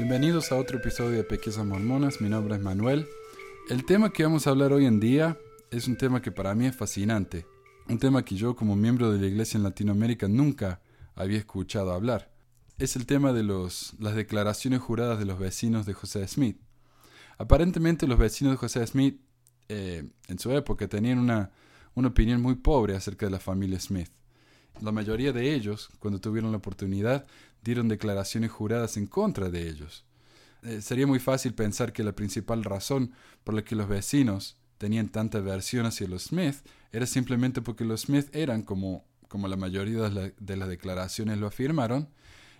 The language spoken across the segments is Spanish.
Bienvenidos a otro episodio de Pequeñas Mormonas, mi nombre es Manuel. El tema que vamos a hablar hoy en día es un tema que para mí es fascinante, un tema que yo como miembro de la iglesia en Latinoamérica nunca había escuchado hablar. Es el tema de las declaraciones juradas de los vecinos de José Smith. Aparentemente los vecinos de José Smith eh, en su época tenían una opinión muy pobre acerca de la familia Smith. La mayoría de ellos, cuando tuvieron la oportunidad, dieron declaraciones juradas en contra de ellos. Eh, sería muy fácil pensar que la principal razón por la que los vecinos tenían tanta aversión hacia los Smith era simplemente porque los Smith eran, como, como la mayoría de, las declaraciones lo afirmaron,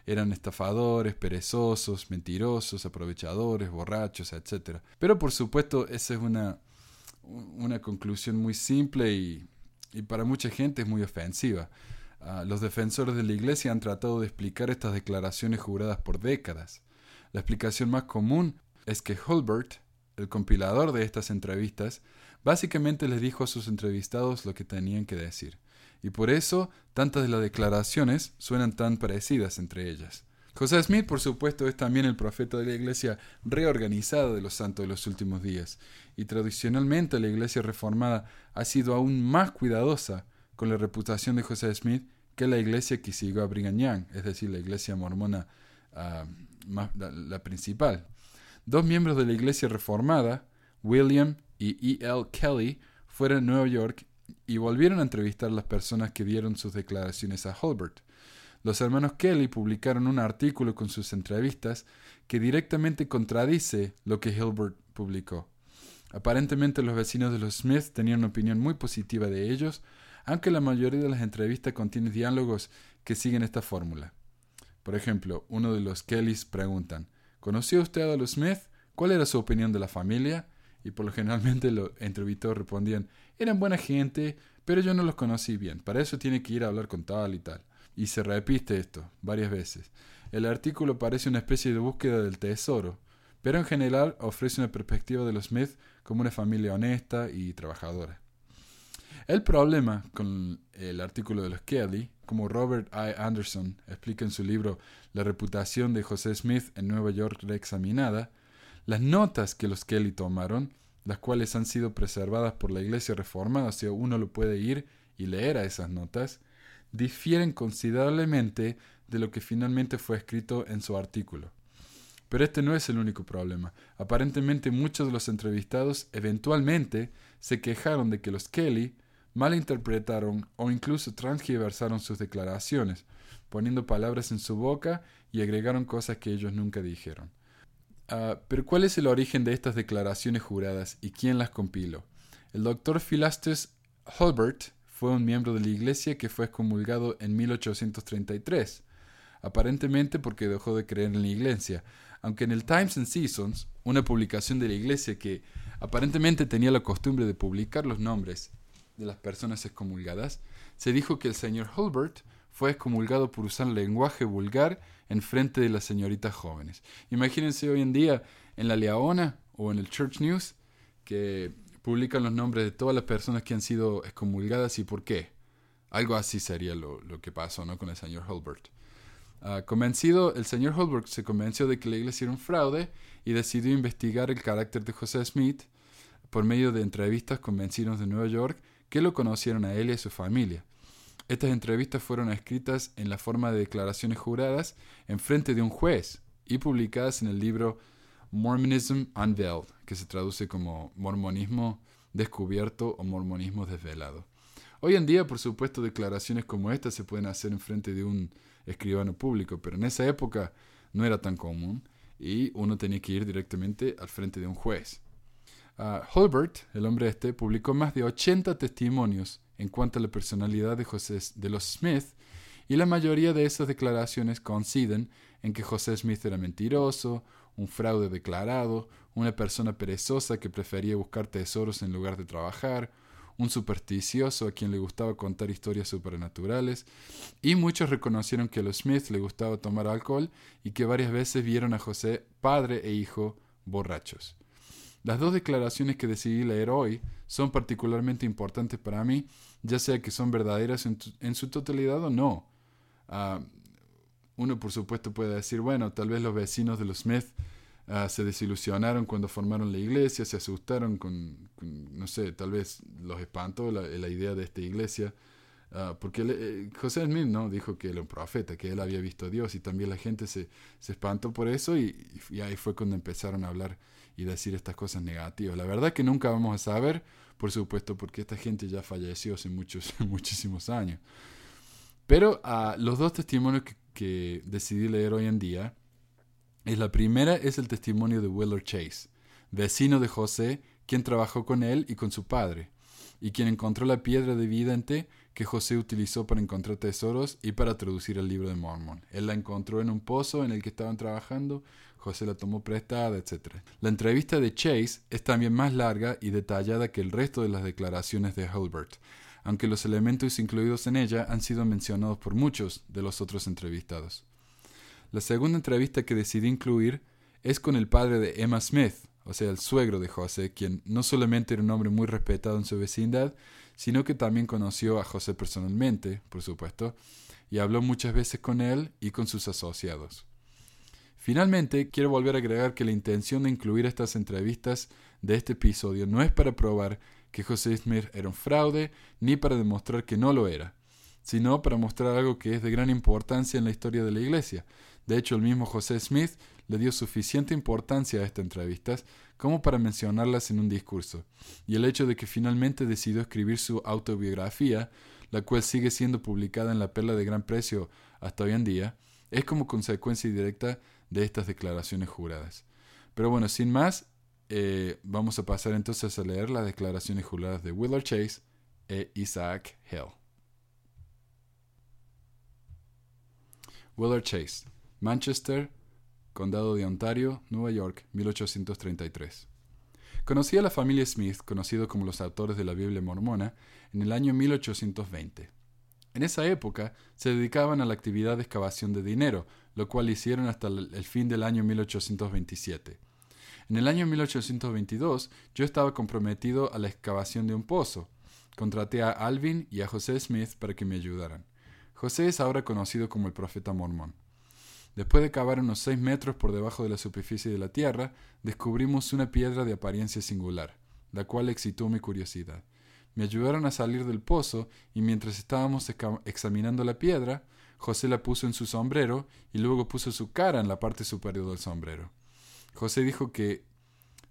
eran estafadores, perezosos, mentirosos, aprovechadores, borrachos, etc. Pero por supuesto esa es una, una conclusión muy simple y, y para mucha gente es muy ofensiva. Ah, los defensores de la Iglesia han tratado de explicar estas declaraciones juradas por décadas. La explicación más común es que Hulbert, el compilador de estas entrevistas, básicamente les dijo a sus entrevistados lo que tenían que decir, y por eso tantas de las declaraciones suenan tan parecidas entre ellas. José Smith, por supuesto, es también el profeta de la iglesia reorganizada de los santos de los últimos días, y tradicionalmente la iglesia reformada ha sido aún más cuidadosa con la reputación de José Smith que la iglesia que siguió a Brigham Young, es decir, la iglesia mormona ah, la, principal. Dos miembros de la iglesia reformada, William y E. L. Kelly, fueron a Nueva York y volvieron a entrevistar a las personas que dieron sus declaraciones a Hulbert. Los hermanos Kelly publicaron un artículo con sus entrevistas que directamente contradice lo que Hilbert publicó. Aparentemente los vecinos de los Smith tenían una opinión muy positiva de ellos, aunque la mayoría de las entrevistas contienen diálogos que siguen esta fórmula. Por ejemplo, uno de los Kellys preguntan, ¿Conoció usted a los Smith? ¿Cuál era su opinión de la familia? Y por lo generalmente los entrevistados respondían, eran buena gente, pero yo no los conocí bien, para eso tiene que ir a hablar con tal y tal. Y se repite esto varias veces. El artículo parece una especie de búsqueda del tesoro, pero en general ofrece una perspectiva de los Smith como una familia honesta y trabajadora. El problema con el artículo de los Kelly, como Robert I. Anderson explica en su libro La reputación de José Smith en Nueva York reexaminada, las notas que los Kelly tomaron, las cuales han sido preservadas por la Iglesia Reformada, o sea, uno lo puede ir y leer a esas notas, difieren considerablemente de lo que finalmente fue escrito en su artículo. Pero este no es el único problema. Aparentemente muchos de los entrevistados eventualmente se quejaron de que los Kelly malinterpretaron o incluso transgiversaron sus declaraciones, poniendo palabras en su boca y agregaron cosas que ellos nunca dijeron. Ah, pero ¿cuál es el origen de estas declaraciones juradas y quién las compiló? El doctor Philastus Hulbert fue un miembro de la iglesia que fue excomulgado en 1833, aparentemente porque dejó de creer en la iglesia, aunque en el Times and Seasons, una publicación de la iglesia que aparentemente tenía la costumbre de publicar los nombres de las personas excomulgadas, se dijo que el señor Hulbert fue excomulgado por usar lenguaje vulgar en frente de las señoritas jóvenes. Imagínense hoy en día en la Leona o en el Church News que publican los nombres de todas las personas que han sido excomulgadas y por qué. Algo así sería lo, que pasó ¿no? con el señor Hulbert. Ah, convencido, el señor Hulbert se convenció de que la iglesia era un fraude y decidió investigar el carácter de José Smith por medio de entrevistas con vecinos de Nueva York que lo conocieron a él y a su familia. Estas entrevistas fueron escritas en la forma de declaraciones juradas en frente de un juez y publicadas en el libro Mormonism Unveiled, que se traduce como Mormonismo descubierto o Mormonismo desvelado. Hoy en día, por supuesto, declaraciones como estas se pueden hacer en frente de un escribano público, pero en esa época no era tan común y uno tenía que ir directamente al frente de un juez. Holbert, el hombre este, publicó más de 80 testimonios en cuanto a la personalidad de, José, de los Smith y la mayoría de esas declaraciones coinciden en que José Smith era mentiroso, un fraude declarado, una persona perezosa que prefería buscar tesoros en lugar de trabajar, un supersticioso a quien le gustaba contar historias supernaturales, y muchos reconocieron que a los Smith le gustaba tomar alcohol y que varias veces vieron a José, padre e hijo, borrachos. Las dos declaraciones que decidí leer hoy son particularmente importantes para mí, ya sea que son verdaderas en, su totalidad o no. Ah, uno por supuesto puede decir, bueno, tal vez los vecinos de los Smith ah, se desilusionaron cuando formaron la iglesia, se asustaron con, no sé, tal vez los espantó la, la idea de esta iglesia. Ah, porque eh, José Smith ¿no? dijo que era un profeta, que él había visto a Dios y también la gente se, espantó por eso y, ahí fue cuando empezaron a hablar y decir estas cosas negativas. La verdad que nunca vamos a saber, por supuesto, porque esta gente ya falleció hace muchos, muchísimos años. Pero uh, los dos testimonios que, que decidí leer hoy en día, es la primera es el testimonio de Willard Chase, vecino de José, quien trabajó con él y con su padre, y quien encontró la piedra de vidente que José utilizó para encontrar tesoros y para traducir el libro de Mormon. Él la encontró en un pozo en el que estaban trabajando, José la tomó prestada, etc. La entrevista de Chase es también más larga y detallada que el resto de las declaraciones de Hulbert, aunque los elementos incluidos en ella han sido mencionados por muchos de los otros entrevistados. La segunda entrevista que decidí incluir es con el padre de Emma Smith, o sea, el suegro de José, quien no solamente era un hombre muy respetado en su vecindad, sino que también conoció a José personalmente, por supuesto, y habló muchas veces con él y con sus asociados. Finalmente, quiero volver a agregar que la intención de incluir estas entrevistas de este episodio no es para probar que José Smith era un fraude, ni para demostrar que no lo era, sino para mostrar algo que es de gran importancia en la historia de la Iglesia. De hecho, el mismo José Smith le dio suficiente importancia a estas entrevistas como para mencionarlas en un discurso, y el hecho de que finalmente decidió escribir su autobiografía, la cual sigue siendo publicada en la Perla de Gran Precio hasta hoy en día, es como consecuencia directa de estas declaraciones juradas. Pero bueno, sin más, eh, vamos a pasar entonces a leer las declaraciones juradas de Willard Chase e Isaac Hill. Willard Chase, Manchester, Condado de Ontario, Nueva York, 1833. Conocí a la familia Smith, conocido como los autores de la Biblia mormona, en el año 1820. En esa época se dedicaban a la actividad de excavación de dinero, lo cual hicieron hasta el fin del año 1827. En el año 1822 yo estaba comprometido a la excavación de un pozo. Contraté a Alvin y a José Smith para que me ayudaran. José es ahora conocido como el profeta mormón. Después de cavar unos seis metros por debajo de la superficie de la tierra, descubrimos una piedra de apariencia singular, la cual excitó mi curiosidad. Me ayudaron a salir del pozo y mientras estábamos examinando la piedra, José la puso en su sombrero y luego puso su cara en la parte superior del sombrero. José dijo que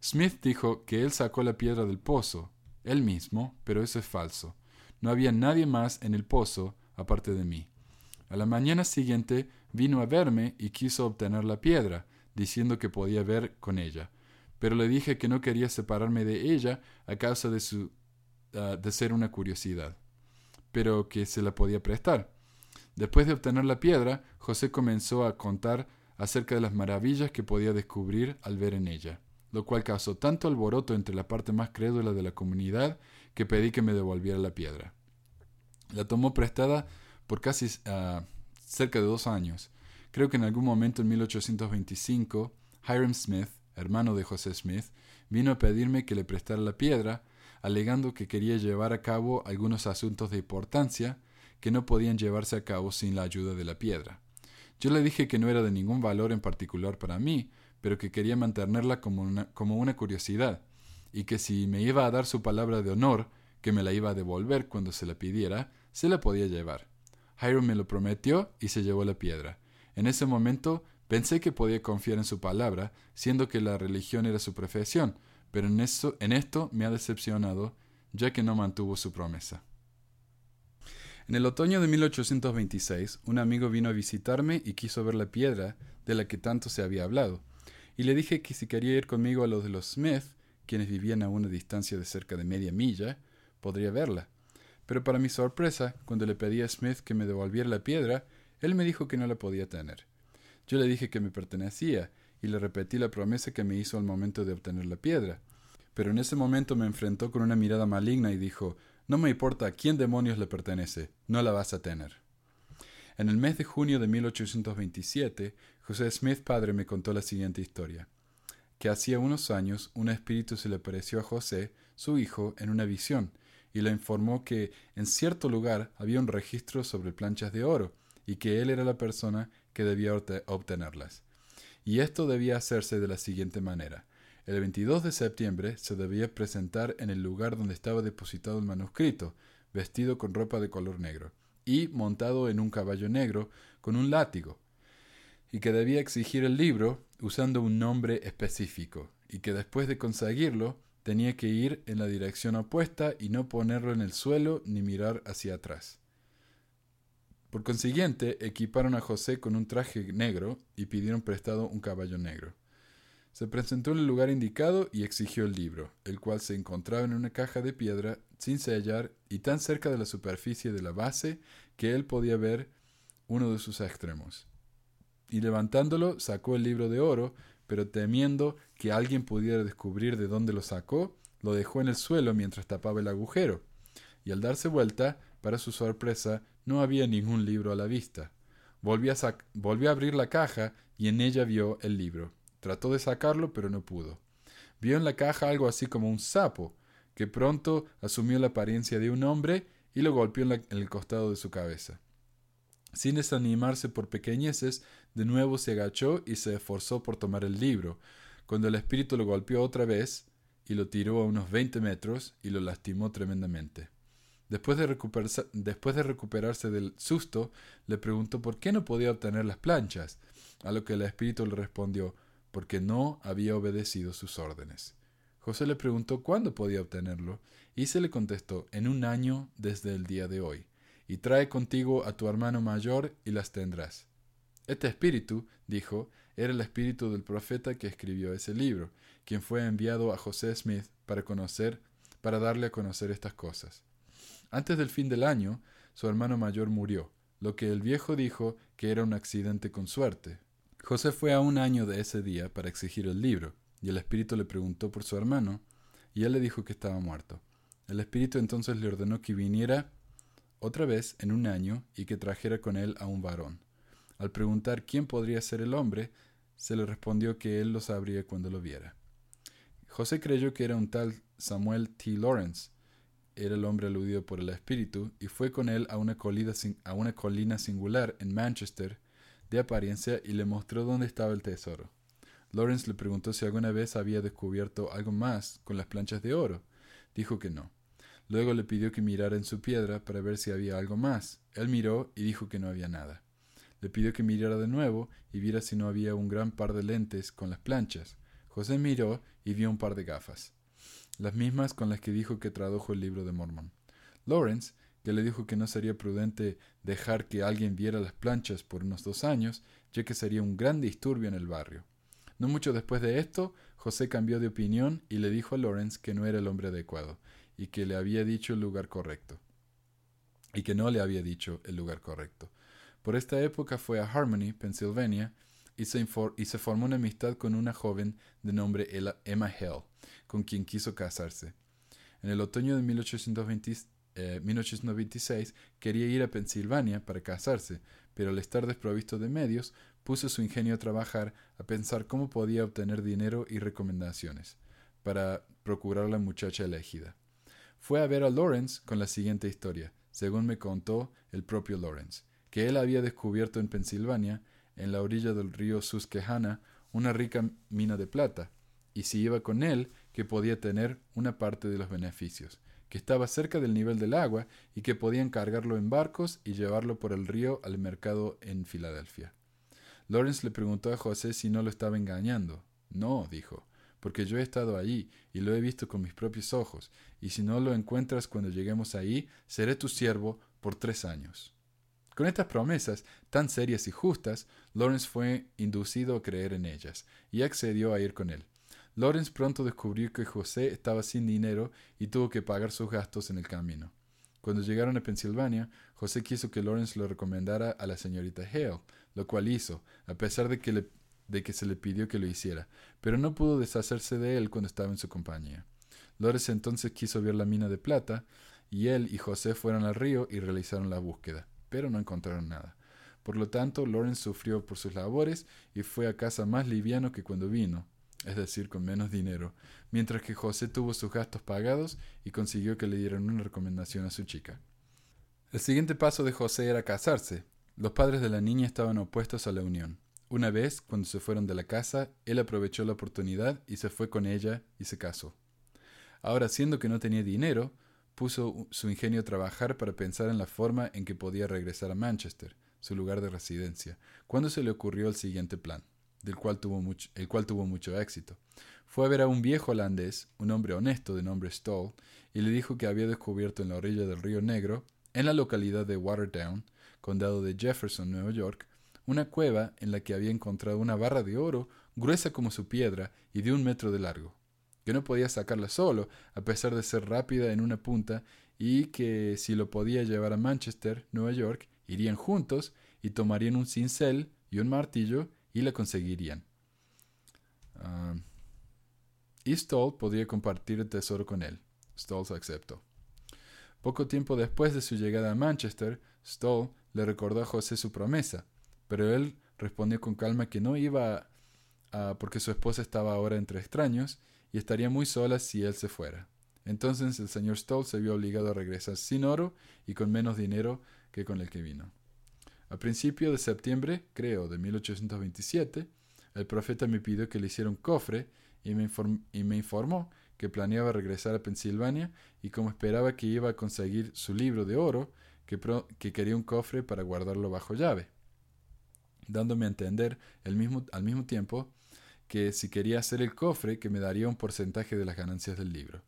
Smith dijo que él sacó la piedra del pozo, él mismo, pero eso es falso. No había nadie más en el pozo aparte de mí. A la mañana siguiente vino a verme y quiso obtener la piedra, diciendo que podía ver con ella. Pero le dije que no quería separarme de ella a causa de su ah, de ser una curiosidad, pero que se la podía prestar. Después de obtener la piedra, José comenzó a contar acerca de las maravillas que podía descubrir al ver en ella, lo cual causó tanto alboroto entre la parte más crédula de la comunidad que pedí que me devolviera la piedra. La tomó prestada por casi uh, cerca de dos años. Creo que en algún momento en 1825, Hiram Smith, hermano de José Smith, vino a pedirme que le prestara la piedra, alegando que quería llevar a cabo algunos asuntos de importancia que no podían llevarse a cabo sin la ayuda de la piedra. Yo le dije que no era de ningún valor en particular para mí, pero que quería mantenerla como una, como una curiosidad, y que si me iba a dar su palabra de honor, que me la iba a devolver cuando se la pidiera, se la podía llevar. Hiram me lo prometió y se llevó la piedra. En ese momento pensé que podía confiar en su palabra, siendo que la religión era su profesión, pero en, en esto me ha decepcionado, ya que no mantuvo su promesa. En el otoño de 1826, un amigo vino a visitarme y quiso ver la piedra de la que tanto se había hablado, y le dije que si quería ir conmigo a los de los Smith, quienes vivían a una distancia de cerca de media milla, podría verla. Pero para mi sorpresa, cuando le pedí a Smith que me devolviera la piedra, él me dijo que no la podía tener. Yo le dije que me pertenecía, y le repetí la promesa que me hizo al momento de obtener la piedra. Pero en ese momento me enfrentó con una mirada maligna y dijo No me importa a quién demonios le pertenece, no la vas a tener. En el mes de junio de 1827, José Smith padre me contó la siguiente historia que hacía unos años un espíritu se le apareció a José, su hijo, en una visión, y le informó que en cierto lugar había un registro sobre planchas de oro, y que él era la persona que debía obtenerlas. Y esto debía hacerse de la siguiente manera. El 22 de septiembre se debía presentar en el lugar donde estaba depositado el manuscrito, vestido con ropa de color negro, y montado en un caballo negro con un látigo, y que debía exigir el libro usando un nombre específico, y que después de conseguirlo tenía que ir en la dirección opuesta y no ponerlo en el suelo ni mirar hacia atrás. Por consiguiente, equiparon a José con un traje negro y pidieron prestado un caballo negro. Se presentó en el lugar indicado y exigió el libro, el cual se encontraba en una caja de piedra sin sellar y tan cerca de la superficie de la base que él podía ver uno de sus extremos. Y levantándolo sacó el libro de oro, pero temiendo que alguien pudiera descubrir de dónde lo sacó, lo dejó en el suelo mientras tapaba el agujero. Y al darse vuelta, para su sorpresa, no había ningún libro a la vista. Volvió a, abrir la caja y en ella vio el libro. Trató de sacarlo, pero no pudo. Vio en la caja algo así como un sapo, que pronto asumió la apariencia de un hombre y lo golpeó en, el costado de su cabeza. Sin desanimarse por pequeñeces, de nuevo se agachó y se esforzó por tomar el libro, cuando el espíritu lo golpeó otra vez y lo tiró a unos veinte metros y lo lastimó tremendamente. Después de, después de recuperarse del susto, le preguntó por qué no podía obtener las planchas, a lo que el espíritu le respondió porque no había obedecido sus órdenes. José le preguntó cuándo podía obtenerlo, y se le contestó en un año desde el día de hoy, y trae contigo a tu hermano mayor y las tendrás. Este espíritu, dijo, era el espíritu del profeta que escribió ese libro, quien fue enviado a José Smith para conocer, para darle a conocer estas cosas. Antes del fin del año, su hermano mayor murió, lo que el viejo dijo que era un accidente con suerte, José fue a un año de ese día para exigir el libro, y el espíritu le preguntó por su hermano, y él le dijo que estaba muerto. El espíritu entonces le ordenó que viniera otra vez en un año y que trajera con él a un varón. Al preguntar quién podría ser el hombre, se le respondió que él lo sabría cuando lo viera. José creyó que era un tal Samuel T. Lawrence, era el hombre aludido por el espíritu, y fue con él a una, a una colina singular en Manchester, de apariencia y le mostró dónde estaba el tesoro. Lawrence le preguntó si alguna vez había descubierto algo más con las planchas de oro. Dijo que no. Luego le pidió que mirara en su piedra para ver si había algo más. Él miró y dijo que no había nada. Le pidió que mirara de nuevo y viera si no había un gran par de lentes con las planchas. José miró y vio un par de gafas, las mismas con las que dijo que tradujo el libro de Mormon. Lawrence que le dijo que no sería prudente dejar que alguien viera las planchas por unos dos años, ya que sería un gran disturbio en el barrio. No mucho después de esto, José cambió de opinión y le dijo a Lawrence que no era el hombre adecuado, y que le había dicho el lugar correcto. Y que no le había dicho el lugar correcto. Por esta época fue a Harmony, Pennsylvania, y se, formó una amistad con una joven de nombre Emma Hell, con quien quiso casarse. En el otoño de 1820, 1896 eh, quería ir a Pensilvania para casarse, pero al estar desprovisto de medios, puso su ingenio a trabajar a pensar cómo podía obtener dinero y recomendaciones para procurar la muchacha elegida. Fue a ver a Lawrence con la siguiente historia, según me contó el propio Lawrence, que él había descubierto en Pensilvania, en la orilla del río Susquehanna, una rica mina de plata, y si iba con él, que podía tener una parte de los beneficios, que estaba cerca del nivel del agua y que podían cargarlo en barcos y llevarlo por el río al mercado en Filadelfia. Lawrence le preguntó a José si no lo estaba engañando. No, dijo, porque yo he estado allí y lo he visto con mis propios ojos, y si no lo encuentras cuando lleguemos ahí, seré tu siervo por tres años. Con estas promesas tan serias y justas, Lawrence fue inducido a creer en ellas, y accedió a ir con él. Lawrence pronto descubrió que José estaba sin dinero y tuvo que pagar sus gastos en el camino. Cuando llegaron a Pensilvania, José quiso que Lawrence lo recomendara a la señorita Hale, lo cual hizo, a pesar de que, de que se le pidió que lo hiciera, pero no pudo deshacerse de él cuando estaba en su compañía. Lawrence entonces quiso ver la mina de plata, y él y José fueron al río y realizaron la búsqueda, pero no encontraron nada. Por lo tanto, Lawrence sufrió por sus labores y fue a casa más liviano que cuando vino, es decir, con menos dinero, mientras que José tuvo sus gastos pagados y consiguió que le dieran una recomendación a su chica. El siguiente paso de José era casarse. Los padres de la niña estaban opuestos a la unión. Una vez, cuando se fueron de la casa, él aprovechó la oportunidad y se fue con ella y se casó. Ahora, siendo que no tenía dinero, puso su ingenio a trabajar para pensar en la forma en que podía regresar a Manchester, su lugar de residencia, cuando se le ocurrió el siguiente plan, del cual tuvo mucho, el cual tuvo mucho éxito. Fue a ver a un viejo holandés, un hombre honesto de nombre Stoll, y le dijo que había descubierto en la orilla del río Negro, en la localidad de Watertown, condado de Jefferson, Nueva York, una cueva en la que había encontrado una barra de oro gruesa como su piedra y de un metro de largo, que no podía sacarla solo, a pesar de ser rápida en una punta, y que si lo podía llevar a Manchester, Nueva York, irían juntos y tomarían un cincel y un martillo y la conseguirían. Ah, y Stoll podría compartir el tesoro con él. Stoll aceptó. Poco tiempo después de su llegada a Manchester, Stoll le recordó a José su promesa, pero él respondió con calma que no iba porque su esposa estaba ahora entre extraños y estaría muy sola si él se fuera. Entonces el señor Stoll se vio obligado a regresar sin oro y con menos dinero que con el que vino. A principio de septiembre, creo, de 1827, el profeta me pidió que le hiciera un cofre y me informó que planeaba regresar a Pensilvania y como esperaba que iba a conseguir su libro de oro, que, quería un cofre para guardarlo bajo llave, dándome a entender al mismo tiempo que si quería hacer el cofre que me daría un porcentaje de las ganancias del libro.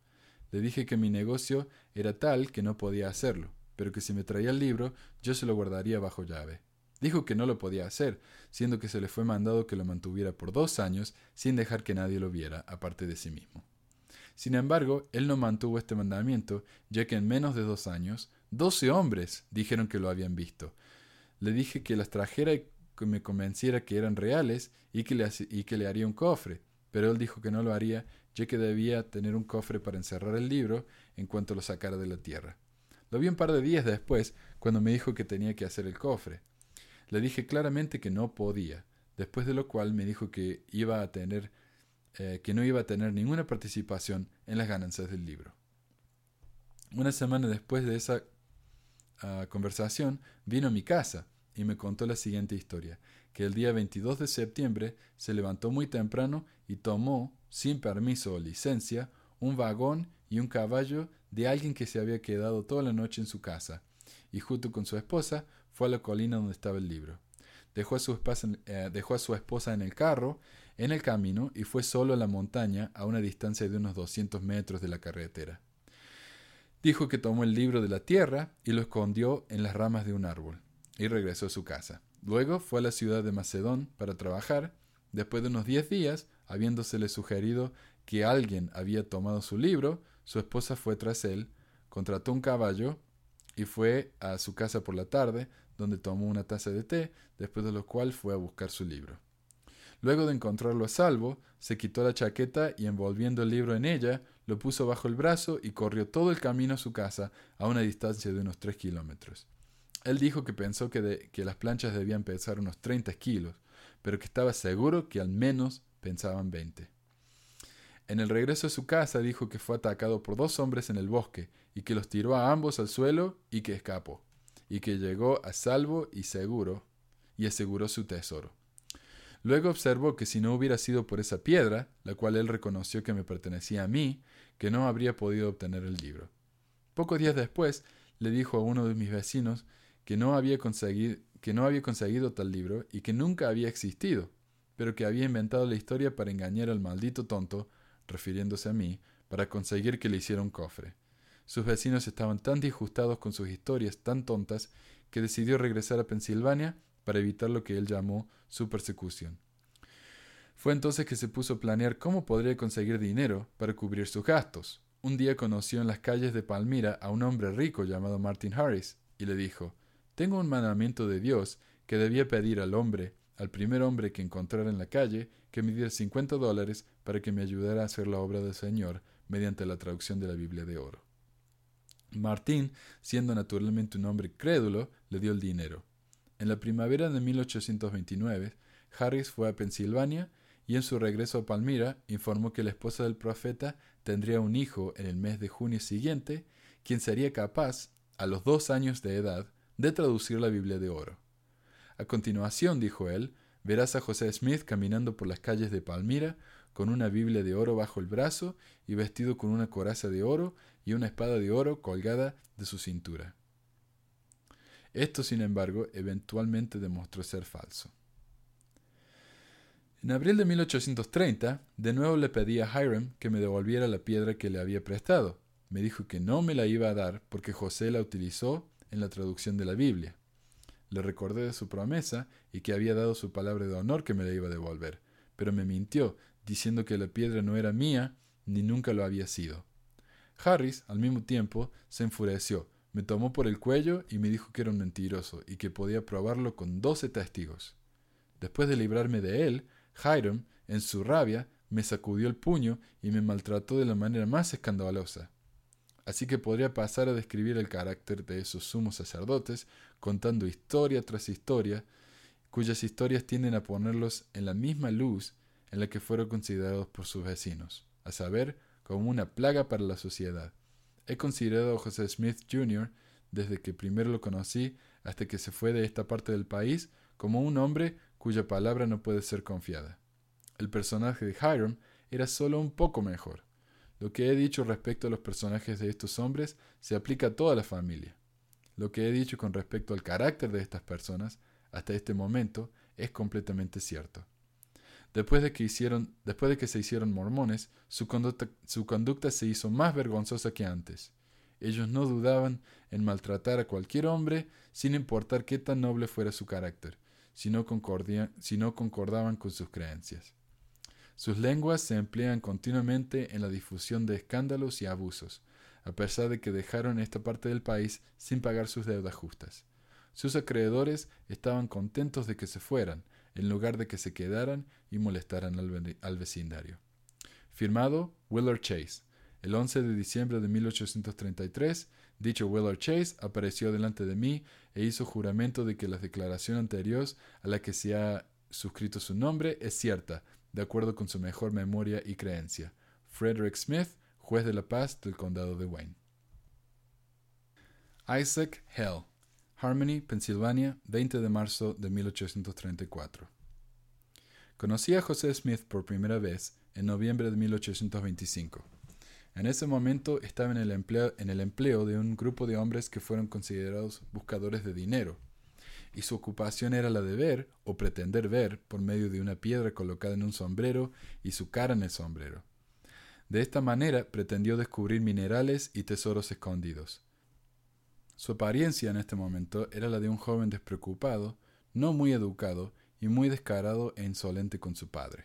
Le dije que mi negocio era tal que no podía hacerlo, pero que si me traía el libro yo se lo guardaría bajo llave. Dijo que no lo podía hacer, siendo que se le fue mandado que lo mantuviera por dos años sin dejar que nadie lo viera, aparte de sí mismo. Sin embargo, él no mantuvo este mandamiento, ya que en menos de dos años Doce hombres dijeron que lo habían visto. Le dije que las trajera que me convenciera que eran reales y que, le, y que le haría un cofre, pero él dijo que no lo haría, ya que debía tener un cofre para encerrar el libro en cuanto lo sacara de la tierra. Lo vi un par de días después, cuando me dijo que tenía que hacer el cofre. Le dije claramente que no podía, después de lo cual me dijo que iba a tener eh, que no iba a tener ninguna participación en las ganancias del libro. Una semana después de esa conversación, vino a mi casa y me contó la siguiente historia, que el día 22 de septiembre se levantó muy temprano y tomó, sin permiso o licencia, un vagón y un caballo de alguien que se había quedado toda la noche en su casa, y junto con su esposa fue a la colina donde estaba el libro. Dejó a su, esposa, eh, dejó a su esposa en el carro, en el camino, y fue solo a la montaña a una distancia de unos 200 metros de la carretera. Dijo que tomó el libro de la tierra y lo escondió en las ramas de un árbol, y regresó a su casa. Luego fue a la ciudad de Macedón para trabajar. Después de unos diez días, habiéndosele sugerido que alguien había tomado su libro, su esposa fue tras él, contrató un caballo y fue a su casa por la tarde, donde tomó una taza de té, después de lo cual fue a buscar su libro. Luego de encontrarlo a salvo, se quitó la chaqueta y envolviendo el libro en ella, lo puso bajo el brazo y corrió todo el camino a su casa a una distancia de unos tres kilómetros. Él dijo que pensó que, las planchas debían pesar unos 30 kilos, pero que estaba seguro que al menos pensaban 20. En el regreso a su casa dijo que fue atacado por dos hombres en el bosque y que los tiró a ambos al suelo y que escapó, y que llegó a salvo y seguro y aseguró su tesoro. Luego observó que si no hubiera sido por esa piedra, la cual él reconoció que me pertenecía a mí, que no habría podido obtener el libro. Pocos días después le dijo a uno de mis vecinos que no había conseguido, que no había conseguido tal libro y que nunca había existido, pero que había inventado la historia para engañar al maldito tonto, refiriéndose a mí, para conseguir que le hiciera un cofre. Sus vecinos estaban tan disgustados con sus historias tan tontas que decidió regresar a Pensilvania para evitar lo que él llamó su persecución. Fue entonces que se puso a planear cómo podría conseguir dinero para cubrir sus gastos. Un día conoció en las calles de Palmira a un hombre rico llamado Martin Harris y le dijo Tengo un mandamiento de Dios que debía pedir al hombre, al primer hombre que encontrara en la calle, que me diera cincuenta dólares para que me ayudara a hacer la obra del Señor mediante la traducción de la Biblia de oro. Martín, siendo naturalmente un hombre crédulo, le dio el dinero. En la primavera de 1829, Harris fue a Pensilvania y en su regreso a Palmira informó que la esposa del profeta tendría un hijo en el mes de junio siguiente, quien sería capaz, a los dos años de edad, de traducir la Biblia de oro. A continuación, dijo él, verás a José Smith caminando por las calles de Palmira con una Biblia de oro bajo el brazo y vestido con una coraza de oro y una espada de oro colgada de su cintura. Esto, sin embargo, eventualmente demostró ser falso. En abril de 1830, de nuevo le pedí a Hiram que me devolviera la piedra que le había prestado. Me dijo que no me la iba a dar porque José la utilizó en la traducción de la Biblia. Le recordé de su promesa y que había dado su palabra de honor que me la iba a devolver, pero me mintió, diciendo que la piedra no era mía ni nunca lo había sido. Harris, al mismo tiempo, se enfureció, me tomó por el cuello y me dijo que era un mentiroso y que podía probarlo con doce testigos. Después de librarme de él, Hiram, en su rabia, me sacudió el puño y me maltrató de la manera más escandalosa. Así que podría pasar a describir el carácter de esos sumos sacerdotes, contando historia tras historia, cuyas historias tienden a ponerlos en la misma luz en la que fueron considerados por sus vecinos, a saber, como una plaga para la sociedad. He considerado a José Smith Jr., desde que primero lo conocí hasta que se fue de esta parte del país, como un hombre cuya palabra no puede ser confiada. El personaje de Hiram era solo un poco mejor. Lo que he dicho respecto a los personajes de estos hombres se aplica a toda la familia. Lo que he dicho con respecto al carácter de estas personas, hasta este momento, es completamente cierto. Después de que, hicieron, después de que se hicieron mormones, su conducta, su conducta se hizo más vergonzosa que antes. Ellos no dudaban en maltratar a cualquier hombre sin importar qué tan noble fuera su carácter, si no, si no concordaban con sus creencias. Sus lenguas se emplean continuamente en la difusión de escándalos y abusos, a pesar de que dejaron esta parte del país sin pagar sus deudas justas. Sus acreedores estaban contentos de que se fueran, en lugar de que se quedaran y molestaran al, vecindario. Firmado Willard Chase. El 11 de diciembre de 1833, dicho Willard Chase apareció delante de mí e hizo juramento de que la declaración anterior a la que se ha suscrito su nombre es cierta, de acuerdo con su mejor memoria y creencia. Frederick Smith, juez de la paz del condado de Wayne. Isaac Hell, Harmony, Pensilvania, 20 de marzo de 1834. Conocí a José Smith por primera vez en noviembre de 1825. En ese momento estaba en el, empleo, en el empleo de un grupo de hombres que fueron considerados buscadores de dinero, y su ocupación era la de ver o pretender ver por medio de una piedra colocada en un sombrero y su cara en el sombrero. De esta manera pretendió descubrir minerales y tesoros escondidos. Su apariencia en este momento era la de un joven despreocupado, no muy educado y muy descarado e insolente con su padre.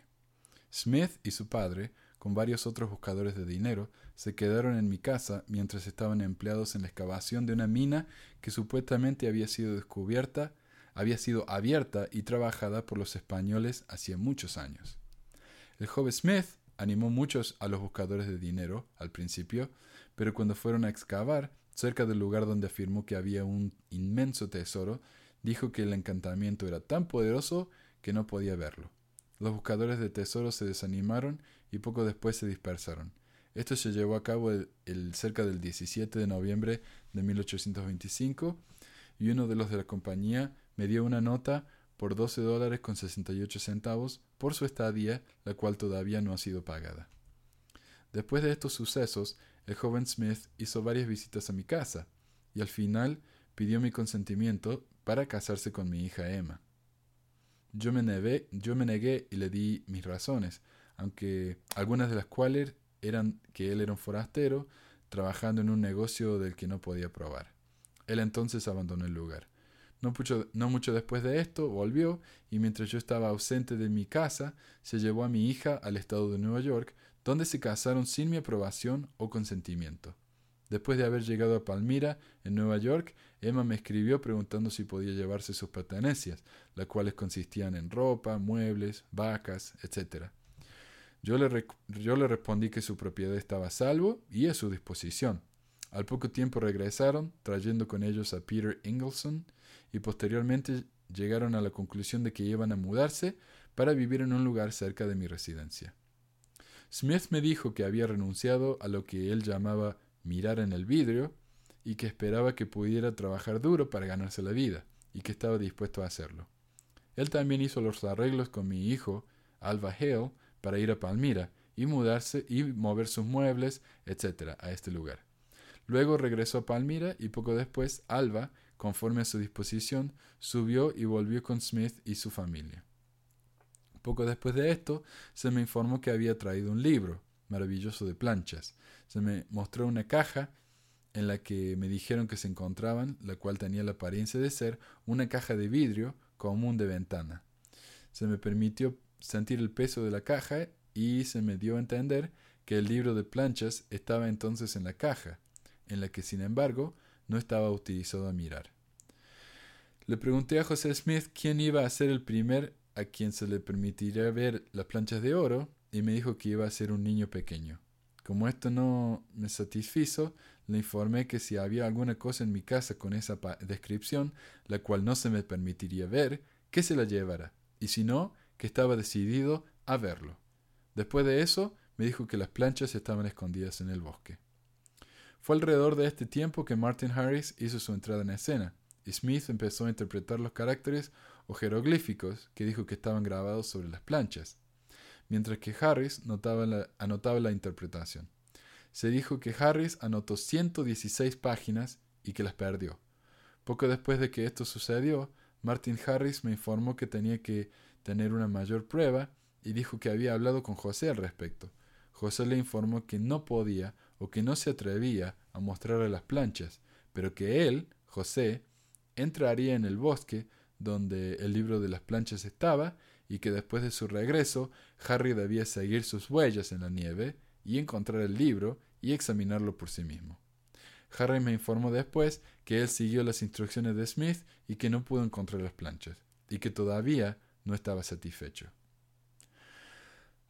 Smith y su padre, con varios otros buscadores de dinero, se quedaron en mi casa mientras estaban empleados en la excavación de una mina que supuestamente había sido descubierta, había sido abierta y trabajada por los españoles hacía muchos años. El joven Smith animó muchos a los buscadores de dinero al principio, pero cuando fueron a excavar cerca del lugar donde afirmó que había un inmenso tesoro, dijo que el encantamiento era tan poderoso que no podía verlo. Los buscadores de tesoros se desanimaron y poco después se dispersaron. Esto se llevó a cabo el, cerca del 17 de noviembre de 1825 y uno de los de la compañía me dio una nota por 12 dólares con 68 centavos por su estadía, la cual todavía no ha sido pagada. Después de estos sucesos, el joven Smith hizo varias visitas a mi casa y al final pidió mi consentimiento para casarse con mi hija Emma. Yo me, negué, yo me negué y le di mis razones, aunque algunas de las cuales eran que él era un forastero trabajando en un negocio del que no podía probar. Él entonces abandonó el lugar. No mucho, después de esto volvió y mientras yo estaba ausente de mi casa, se llevó a mi hija al estado de Nueva York, donde se casaron sin mi aprobación o consentimiento. Después de haber llegado a Palmira, en Nueva York, Emma me escribió preguntando si podía llevarse sus pertenencias, las cuales consistían en ropa, muebles, vacas, etc. Yo le, respondí que su propiedad estaba a salvo y a su disposición. Al poco tiempo regresaron, trayendo con ellos a Peter Ingleson, y posteriormente llegaron a la conclusión de que iban a mudarse para vivir en un lugar cerca de mi residencia. Smith me dijo que había renunciado a lo que él llamaba mirar en el vidrio y que esperaba que pudiera trabajar duro para ganarse la vida y que estaba dispuesto a hacerlo. él también hizo los arreglos con mi hijo, Alva Hale, para ir a Palmira y mudarse y mover sus muebles, etc., a este lugar. Luego regresó a Palmira y poco después Alva, conforme a su disposición, subió y volvió con Smith y su familia. Poco después de esto, se me informó que había traído un libro maravilloso de planchas. Se me mostró una caja en la que me dijeron que se encontraban, la cual tenía la apariencia de ser una caja de vidrio común de ventana. Se me permitió sentir el peso de la caja y se me dio a entender que el libro de planchas estaba entonces en la caja, en la que sin embargo no estaba utilizado a mirar. Le pregunté a José Smith quién iba a ser el primer a quien se le permitiría ver las planchas de oro y me dijo que iba a ser un niño pequeño. Como esto no me satisfizo, le informé que si había alguna cosa en mi casa con esa descripción, la cual no se me permitiría ver, que se la llevara, y si no, que estaba decidido a verlo. Después de eso, me dijo que las planchas estaban escondidas en el bosque. Fue alrededor de este tiempo que Martin Harris hizo su entrada en escena, y Smith empezó a interpretar los caracteres o jeroglíficos que dijo que estaban grabados sobre las planchas, mientras que Harris anotaba la interpretación. Se dijo que Harris anotó 116 páginas y que las perdió. Poco después de que esto sucedió, Martin Harris me informó que tenía que tener una mayor prueba y dijo que había hablado con José al respecto. José le informó que no podía o que no se atrevía a mostrarle las planchas, pero que él, José, entraría en el bosque donde el libro de las planchas estaba y que después de su regreso Harry debía seguir sus huellas en la nieve y encontrar el libro y examinarlo por sí mismo. Harry me informó después que él siguió las instrucciones de Smith y que no pudo encontrar las planchas, y que todavía no estaba satisfecho.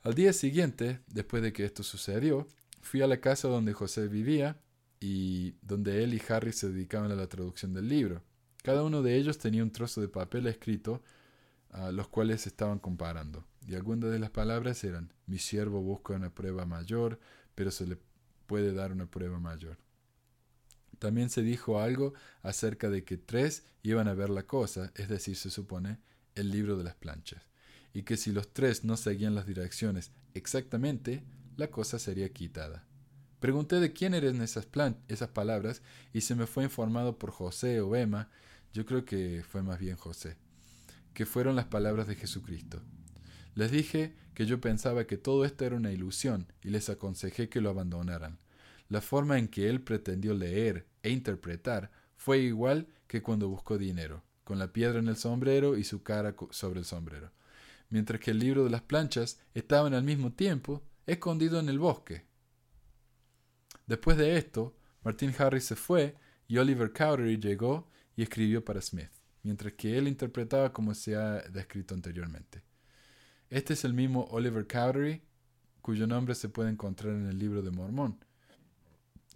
Al día siguiente, después de que esto sucedió, fui a la casa donde José vivía y donde él y Harry se dedicaban a la traducción del libro. Cada uno de ellos tenía un trozo de papel escrito a los cuales estaban comparando. Y algunas de las palabras eran, mi siervo busca una prueba mayor, pero se le puede dar una prueba mayor. También se dijo algo acerca de que tres iban a ver la cosa, es decir, se supone, el libro de las planchas, y que si los tres no seguían las direcciones exactamente, la cosa sería quitada. Pregunté de quién eran esas, esas palabras y se me fue informado por José o Emma, yo creo que fue más bien José, que fueron las palabras de Jesucristo. Les dije que yo pensaba que todo esto era una ilusión y les aconsejé que lo abandonaran. La forma en que él pretendió leer e interpretar fue igual que cuando buscó dinero, con la piedra en el sombrero y su cara sobre el sombrero, mientras que el libro de las planchas estaba al mismo tiempo escondido en el bosque. Después de esto, Martin Harris se fue y Oliver Cowdery llegó y escribió para Smith, mientras que él interpretaba como se ha descrito anteriormente. Este es el mismo Oliver Cowdery, cuyo nombre se puede encontrar en el libro de Mormón.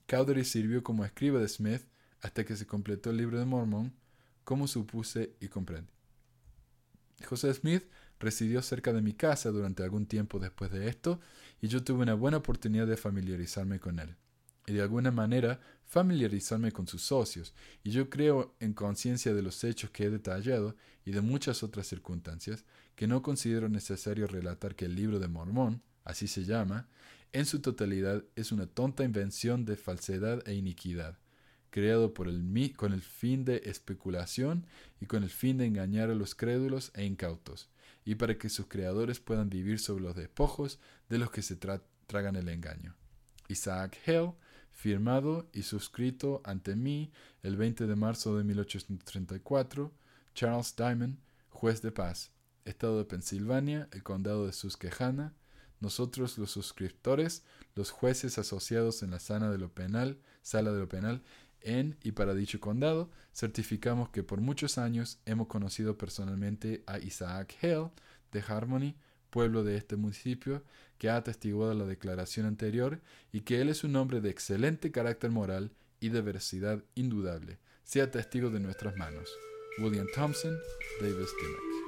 Cowdery sirvió como escriba de Smith hasta que se completó el libro de Mormón, como supuse y comprendí. José Smith residió cerca de mi casa durante algún tiempo después de esto, y yo tuve una buena oportunidad de familiarizarme con él, y de alguna manera familiarizarme con sus socios, y yo creo en conciencia de los hechos que he detallado y de muchas otras circunstancias, que no considero necesario relatar que el libro de Mormón, así se llama, en su totalidad es una tonta invención de falsedad e iniquidad, creado por el, con el fin de especulación y con el fin de engañar a los crédulos e incautos, y para que sus creadores puedan vivir sobre los despojos de los que se tragan el engaño. Isaac Hale, firmado y suscrito ante mí el 20 de marzo de 1834, Charles Diamond, juez de paz, Estado de Pensilvania, el Condado de Susquehanna, nosotros los suscriptores, los jueces asociados en la sala de lo penal, sala de lo penal en y para dicho condado, certificamos que por muchos años hemos conocido personalmente a Isaac Hale de Harmony, pueblo de este municipio, que ha atestiguado la declaración anterior y que él es un hombre de excelente carácter moral y de veracidad indudable. Sea testigo de nuestras manos. William Thompson, Davis Dimmock.